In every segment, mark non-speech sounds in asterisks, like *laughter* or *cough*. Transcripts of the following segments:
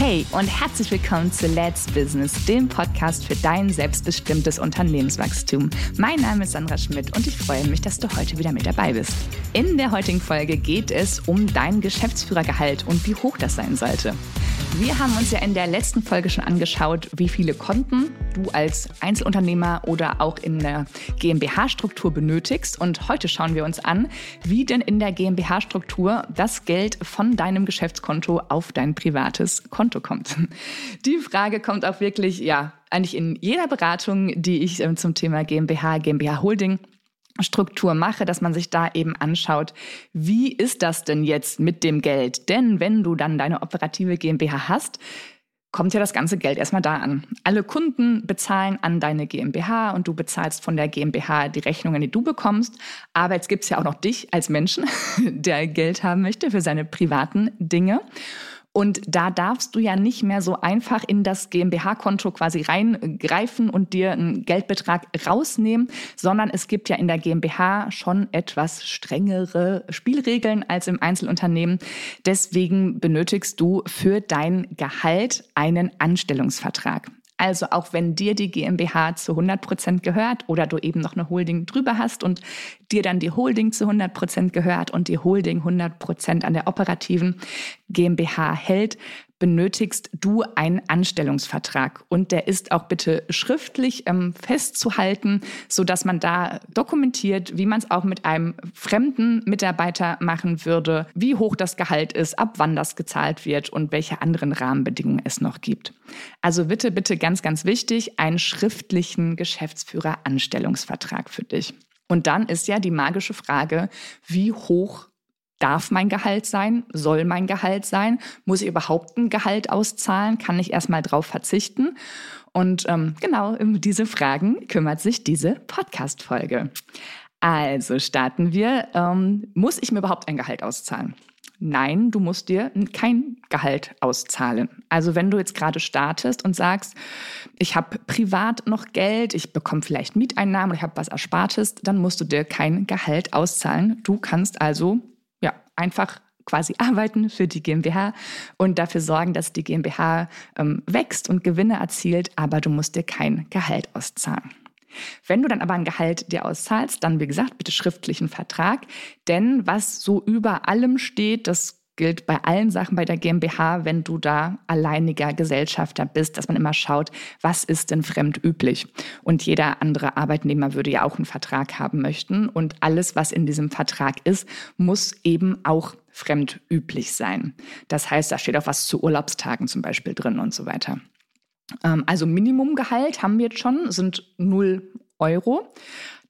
Hey und herzlich willkommen zu Let's Business, dem Podcast für dein selbstbestimmtes Unternehmenswachstum. Mein Name ist Sandra Schmidt und ich freue mich, dass du heute wieder mit dabei bist. In der heutigen Folge geht es um dein Geschäftsführergehalt und wie hoch das sein sollte. Wir haben uns ja in der letzten Folge schon angeschaut, wie viele Konten du als Einzelunternehmer oder auch in der GmbH-Struktur benötigst. Und heute schauen wir uns an, wie denn in der GmbH-Struktur das Geld von deinem Geschäftskonto auf dein privates Konto kommt. Die Frage kommt auch wirklich, ja, eigentlich in jeder Beratung, die ich äh, zum Thema GmbH, GmbH Holding Struktur mache, dass man sich da eben anschaut, wie ist das denn jetzt mit dem Geld? Denn wenn du dann deine operative GmbH hast, kommt ja das ganze Geld erstmal da an. Alle Kunden bezahlen an deine GmbH und du bezahlst von der GmbH die Rechnungen, die du bekommst. Aber jetzt gibt es ja auch noch dich als Menschen, *laughs* der Geld haben möchte für seine privaten Dinge. Und da darfst du ja nicht mehr so einfach in das GmbH-Konto quasi reingreifen und dir einen Geldbetrag rausnehmen, sondern es gibt ja in der GmbH schon etwas strengere Spielregeln als im Einzelunternehmen. Deswegen benötigst du für dein Gehalt einen Anstellungsvertrag. Also auch wenn dir die GmbH zu 100 Prozent gehört oder du eben noch eine Holding drüber hast und dir dann die Holding zu 100 Prozent gehört und die Holding 100 Prozent an der operativen GmbH hält, benötigst du einen Anstellungsvertrag und der ist auch bitte schriftlich ähm, festzuhalten, so dass man da dokumentiert, wie man es auch mit einem fremden Mitarbeiter machen würde, wie hoch das Gehalt ist, ab wann das gezahlt wird und welche anderen Rahmenbedingungen es noch gibt. Also bitte, bitte ganz, ganz wichtig, einen schriftlichen Geschäftsführer-Anstellungsvertrag für dich. Und dann ist ja die magische Frage, wie hoch Darf mein Gehalt sein? Soll mein Gehalt sein? Muss ich überhaupt ein Gehalt auszahlen? Kann ich erstmal drauf verzichten? Und ähm, genau um diese Fragen kümmert sich diese Podcast-Folge. Also starten wir. Ähm, muss ich mir überhaupt ein Gehalt auszahlen? Nein, du musst dir kein Gehalt auszahlen. Also wenn du jetzt gerade startest und sagst, ich habe privat noch Geld, ich bekomme vielleicht Mieteinnahmen, ich habe was Erspartes, dann musst du dir kein Gehalt auszahlen. Du kannst also einfach quasi arbeiten für die GmbH und dafür sorgen, dass die GmbH ähm, wächst und Gewinne erzielt, aber du musst dir kein Gehalt auszahlen. Wenn du dann aber ein Gehalt dir auszahlst, dann wie gesagt, bitte schriftlichen Vertrag, denn was so über allem steht, das gilt bei allen Sachen bei der GmbH, wenn du da alleiniger Gesellschafter bist, dass man immer schaut, was ist denn fremdüblich. Und jeder andere Arbeitnehmer würde ja auch einen Vertrag haben möchten. Und alles, was in diesem Vertrag ist, muss eben auch fremdüblich sein. Das heißt, da steht auch was zu Urlaubstagen zum Beispiel drin und so weiter. Ähm, also Minimumgehalt haben wir jetzt schon, sind 0 Euro.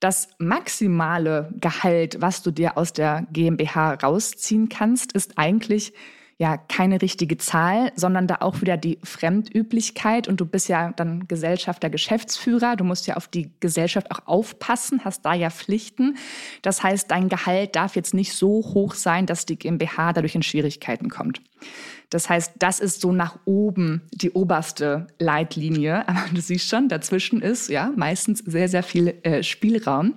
Das maximale Gehalt, was du dir aus der GmbH rausziehen kannst, ist eigentlich ja keine richtige Zahl, sondern da auch wieder die Fremdüblichkeit und du bist ja dann Gesellschafter, Geschäftsführer, du musst ja auf die Gesellschaft auch aufpassen, hast da ja Pflichten. Das heißt, dein Gehalt darf jetzt nicht so hoch sein, dass die GmbH dadurch in Schwierigkeiten kommt. Das heißt, das ist so nach oben die oberste Leitlinie. *laughs* Aber du siehst schon, dazwischen ist ja meistens sehr, sehr viel äh, Spielraum.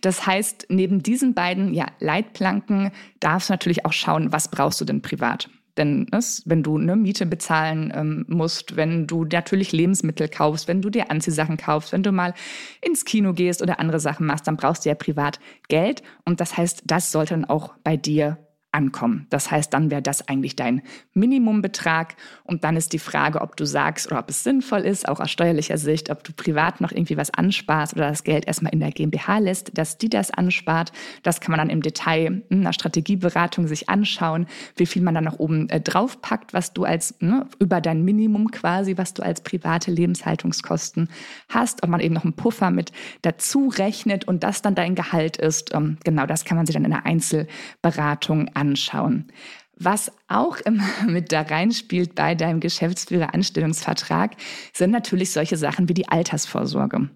Das heißt, neben diesen beiden ja, Leitplanken darfst du natürlich auch schauen, was brauchst du denn privat. Denn es, wenn du eine Miete bezahlen ähm, musst, wenn du natürlich Lebensmittel kaufst, wenn du dir Anziehsachen kaufst, wenn du mal ins Kino gehst oder andere Sachen machst, dann brauchst du ja privat Geld. Und das heißt, das sollte dann auch bei dir ankommen. Das heißt, dann wäre das eigentlich dein Minimumbetrag. Und dann ist die Frage, ob du sagst oder ob es sinnvoll ist, auch aus steuerlicher Sicht, ob du privat noch irgendwie was ansparst oder das Geld erstmal in der GmbH lässt, dass die das anspart. Das kann man dann im Detail in einer Strategieberatung sich anschauen, wie viel man dann noch oben äh, draufpackt, was du als ne, über dein Minimum quasi, was du als private Lebenshaltungskosten hast, ob man eben noch einen Puffer mit dazu rechnet und das dann dein Gehalt ist. Ähm, genau das kann man sich dann in einer Einzelberatung anschauen anschauen. Was auch immer *laughs* mit da reinspielt bei deinem Geschäftsführer-Anstellungsvertrag, sind natürlich solche Sachen wie die Altersvorsorge.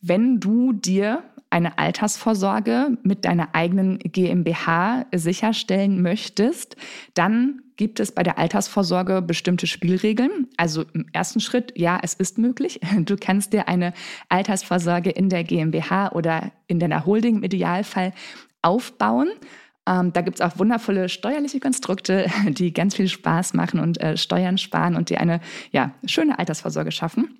Wenn du dir eine Altersvorsorge mit deiner eigenen GmbH sicherstellen möchtest, dann gibt es bei der Altersvorsorge bestimmte Spielregeln. Also im ersten Schritt, ja, es ist möglich. *laughs* Du kannst dir eine Altersvorsorge in der GmbH oder in deiner Holding im Idealfall aufbauen. Ähm, da gibt es auch wundervolle steuerliche Konstrukte, *laughs* die ganz viel Spaß machen und äh, Steuern sparen und dir eine ja, schöne Altersvorsorge schaffen.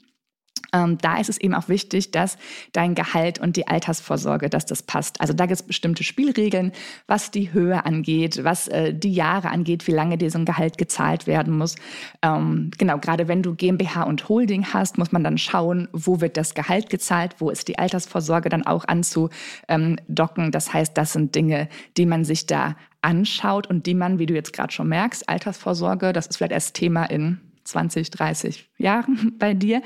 Ähm, da ist es eben auch wichtig, dass dein Gehalt und die Altersvorsorge, dass das passt. Also da gibt es bestimmte Spielregeln, was die Höhe angeht, was äh, die Jahre angeht, wie lange dir so ein Gehalt gezahlt werden muss. Ähm, genau, gerade wenn du GmbH und Holding hast, muss man dann schauen, wo wird das Gehalt gezahlt, wo ist die Altersvorsorge dann auch anzudocken. Das heißt, das sind Dinge, die man sich da anschaut und die man, wie du jetzt gerade schon merkst, Altersvorsorge, das ist vielleicht erst Thema in 20, 30 Jahren *laughs* bei dir.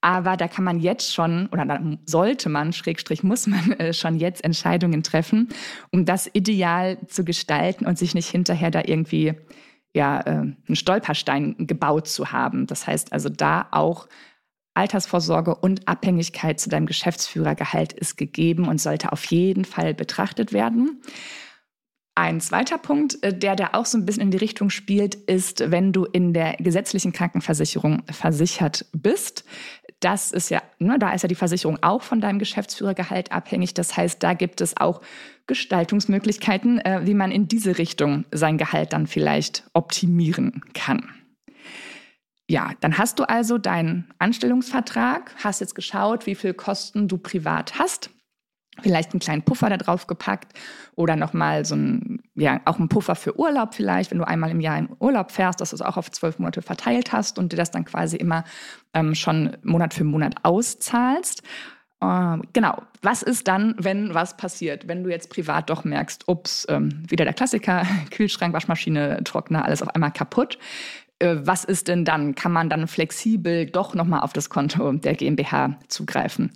Aber da kann man jetzt schon, oder da sollte man, Schrägstrich muss man *laughs* äh, schon jetzt Entscheidungen treffen, um das ideal zu gestalten und sich nicht hinterher da irgendwie ja, äh, einen Stolperstein gebaut zu haben. Das heißt also da auch Altersvorsorge und Abhängigkeit zu deinem Geschäftsführergehalt ist gegeben und sollte auf jeden Fall betrachtet werden. Ein zweiter Punkt, äh, der da auch so ein bisschen in die Richtung spielt, ist, wenn du in der gesetzlichen Krankenversicherung versichert bist. Das ist ja, ne, da ist ja die Versicherung auch von deinem Geschäftsführergehalt abhängig. Das heißt, da gibt es auch Gestaltungsmöglichkeiten, äh, wie man in diese Richtung sein Gehalt dann vielleicht optimieren kann. Ja, dann hast du also deinen Anstellungsvertrag, hast jetzt geschaut, wie viel Kosten du privat hast vielleicht einen kleinen Puffer da drauf gepackt oder nochmal so ein, ja, auch ein Puffer für Urlaub vielleicht, wenn du einmal im Jahr in Urlaub fährst, dass du es auch auf zwölf Monate verteilt hast und dir das dann quasi immer ähm, schon Monat für Monat auszahlst. Ähm, genau. Was ist dann, wenn was passiert? Wenn du jetzt privat doch merkst, ups, ähm, wieder der Klassiker, *laughs* Kühlschrank, Waschmaschine, Trockner, alles auf einmal kaputt. Äh, was ist denn dann? Kann man dann flexibel doch nochmal auf das Konto der GmbH zugreifen?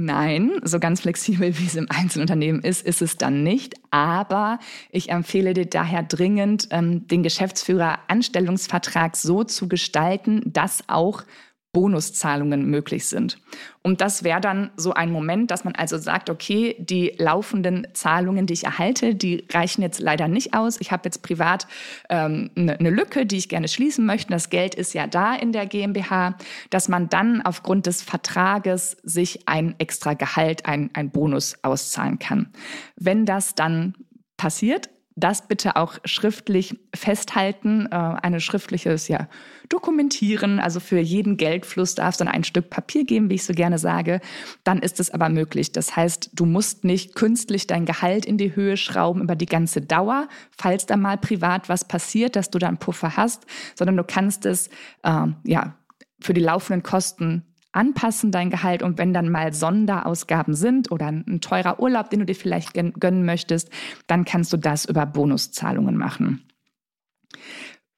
Nein, so ganz flexibel, *laughs* wie es im Einzelunternehmen ist, ist es dann nicht. Aber ich empfehle dir daher dringend, ähm, den Geschäftsführer-Anstellungsvertrag so zu gestalten, dass auch Bonuszahlungen möglich sind. Und das wäre dann so ein Moment, dass man also sagt, okay, die laufenden Zahlungen, die ich erhalte, die reichen jetzt leider nicht aus. Ich habe jetzt privat ähm, eine, eine Lücke, die ich gerne schließen möchte. Das Geld ist ja da in der GmbH, dass man dann aufgrund des Vertrages sich ein extra Gehalt, ein, ein Bonus auszahlen kann. Wenn das dann passiert, das bitte auch schriftlich festhalten, äh, eine schriftliches ja, Dokumentieren. Also für jeden Geldfluss darf es dann ein Stück Papier geben, wie ich so gerne sage. Dann ist es aber möglich. Das heißt, du musst nicht künstlich dein Gehalt in die Höhe schrauben über die ganze Dauer, falls da mal privat was passiert, dass du da einen Puffer hast, sondern du kannst es äh, ja für die laufenden Kosten anpassen, dein Gehalt. Und wenn dann mal Sonderausgaben sind oder ein teurer Urlaub, den du dir vielleicht gönnen möchtest, dann kannst du das über Bonuszahlungen machen.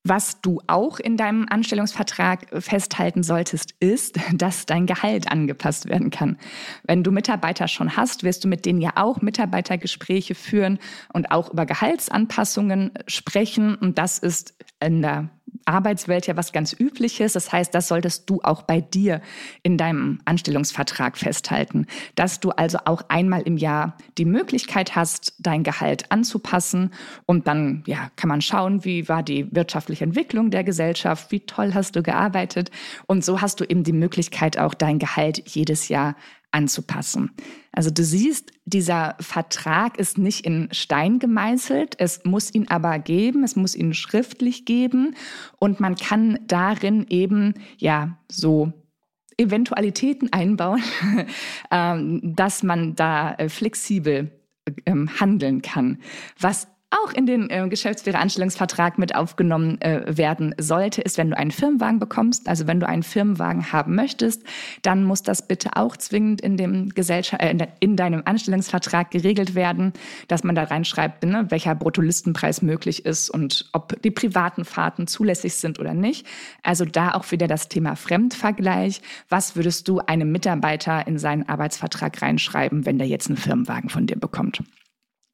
Was du auch in deinem Anstellungsvertrag festhalten solltest, ist, *laughs* dass dein Gehalt angepasst werden kann. Wenn du Mitarbeiter schon hast, wirst du mit denen ja auch Mitarbeitergespräche führen und auch über Gehaltsanpassungen sprechen. Und das ist in der Arbeitswelt ja was ganz Übliches. Das heißt, das solltest du auch bei dir in deinem Anstellungsvertrag festhalten, dass du also auch einmal im Jahr die Möglichkeit hast, dein Gehalt anzupassen und dann ja, kann man schauen, wie war die wirtschaftliche Entwicklung der Gesellschaft, wie toll hast du gearbeitet und so hast du eben die Möglichkeit auch dein Gehalt jedes Jahr anzupassen. Also du siehst, dieser Vertrag ist nicht in Stein gemeißelt, es muss ihn aber geben, es muss ihn schriftlich geben und man kann darin eben ja so Eventualitäten einbauen, *laughs* ähm, dass man da äh, flexibel ähm, handeln kann. Was auch in den äh, Geschäftsführeranstellungsvertrag mit aufgenommen äh, werden sollte, ist, wenn du einen Firmenwagen bekommst, also wenn du einen Firmenwagen haben möchtest, dann muss das bitte auch zwingend in dem Gesellschaft, äh, in, in, deinem Anstellungsvertrag geregelt werden, dass man da reinschreibt, ne, welcher Bruttolistenpreis möglich ist und ob die privaten Fahrten zulässig sind oder nicht. Also da auch wieder das Thema Fremdvergleich. Was würdest du einem Mitarbeiter in seinen Arbeitsvertrag reinschreiben, wenn der jetzt einen Firmenwagen von dir bekommt?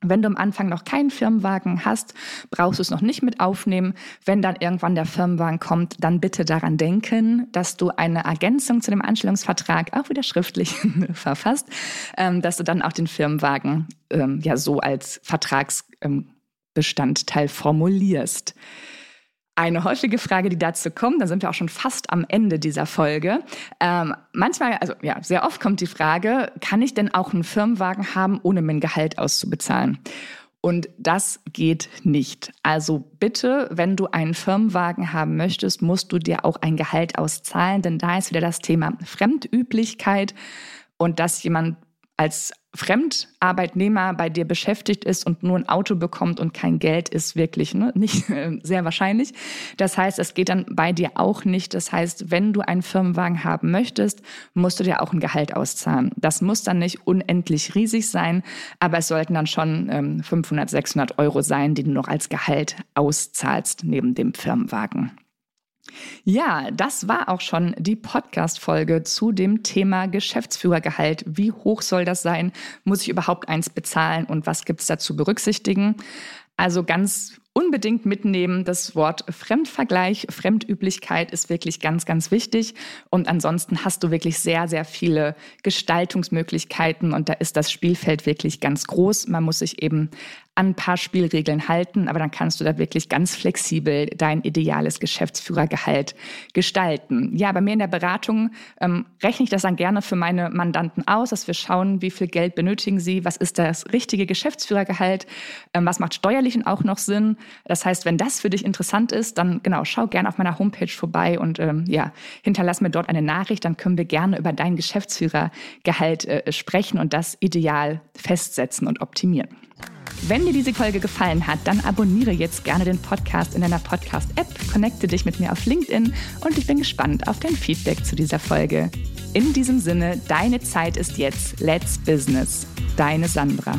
Wenn du am Anfang noch keinen Firmenwagen hast, brauchst du es noch nicht mit aufnehmen. Wenn dann irgendwann der Firmenwagen kommt, dann bitte daran denken, dass du eine Ergänzung zu dem Anstellungsvertrag auch wieder schriftlich *laughs* verfasst, ähm, dass du dann auch den Firmenwagen ähm, ja so als Vertragsbestandteil formulierst. Eine häufige Frage, die dazu kommt, da sind wir auch schon fast am Ende dieser Folge. Ähm, manchmal, also ja, sehr oft kommt die Frage, kann ich denn auch einen Firmenwagen haben, ohne mein Gehalt auszubezahlen? Und das geht nicht. Also bitte, wenn du einen Firmenwagen haben möchtest, musst du dir auch ein Gehalt auszahlen, denn da ist wieder das Thema Fremdüblichkeit und dass jemand als Fremdarbeitnehmer bei dir beschäftigt ist und nur ein Auto bekommt und kein Geld, ist wirklich ne, *laughs* nicht äh, sehr wahrscheinlich. Das heißt, es geht dann bei dir auch nicht. Das heißt, wenn du einen Firmenwagen haben möchtest, musst du dir auch ein Gehalt auszahlen. Das muss dann nicht unendlich riesig sein, aber es sollten dann schon ähm, 500, 600 Euro sein, die du noch als Gehalt auszahlst neben dem Firmenwagen. Ja, das war auch schon die Podcast-Folge zu dem Thema Geschäftsführergehalt. Wie hoch soll das sein? Muss ich überhaupt eins bezahlen und was gibt es da zu berücksichtigen? Also ganz unbedingt mitnehmen. Das Wort Fremdvergleich, Fremdüblichkeit ist wirklich ganz, ganz wichtig. Und ansonsten hast du wirklich sehr, sehr viele Gestaltungsmöglichkeiten und da ist das Spielfeld wirklich ganz groß. Man muss sich eben an ein paar Spielregeln halten, aber dann kannst du da wirklich ganz flexibel dein ideales Geschäftsführergehalt gestalten. Ja, bei mir in der Beratung ähm, rechne ich das dann gerne für meine Mandanten aus, dass wir schauen, wie viel Geld benötigen sie, was ist das richtige Geschäftsführergehalt, ähm, was macht steuerlich auch noch Sinn. Das heißt, wenn das für dich interessant ist, dann genau, schau gerne auf meiner Homepage vorbei und ähm, ja, hinterlass mir dort eine Nachricht, dann können wir gerne über dein Geschäftsführergehalt äh, sprechen und das ideal festsetzen und optimieren. Wenn dir diese Folge gefallen hat, dann abonniere jetzt gerne den Podcast in deiner Podcast-App, connecte dich mit mir auf LinkedIn und ich bin gespannt auf dein Feedback zu dieser Folge. In diesem Sinne, deine Zeit ist jetzt. Let's Business. Deine Sandra.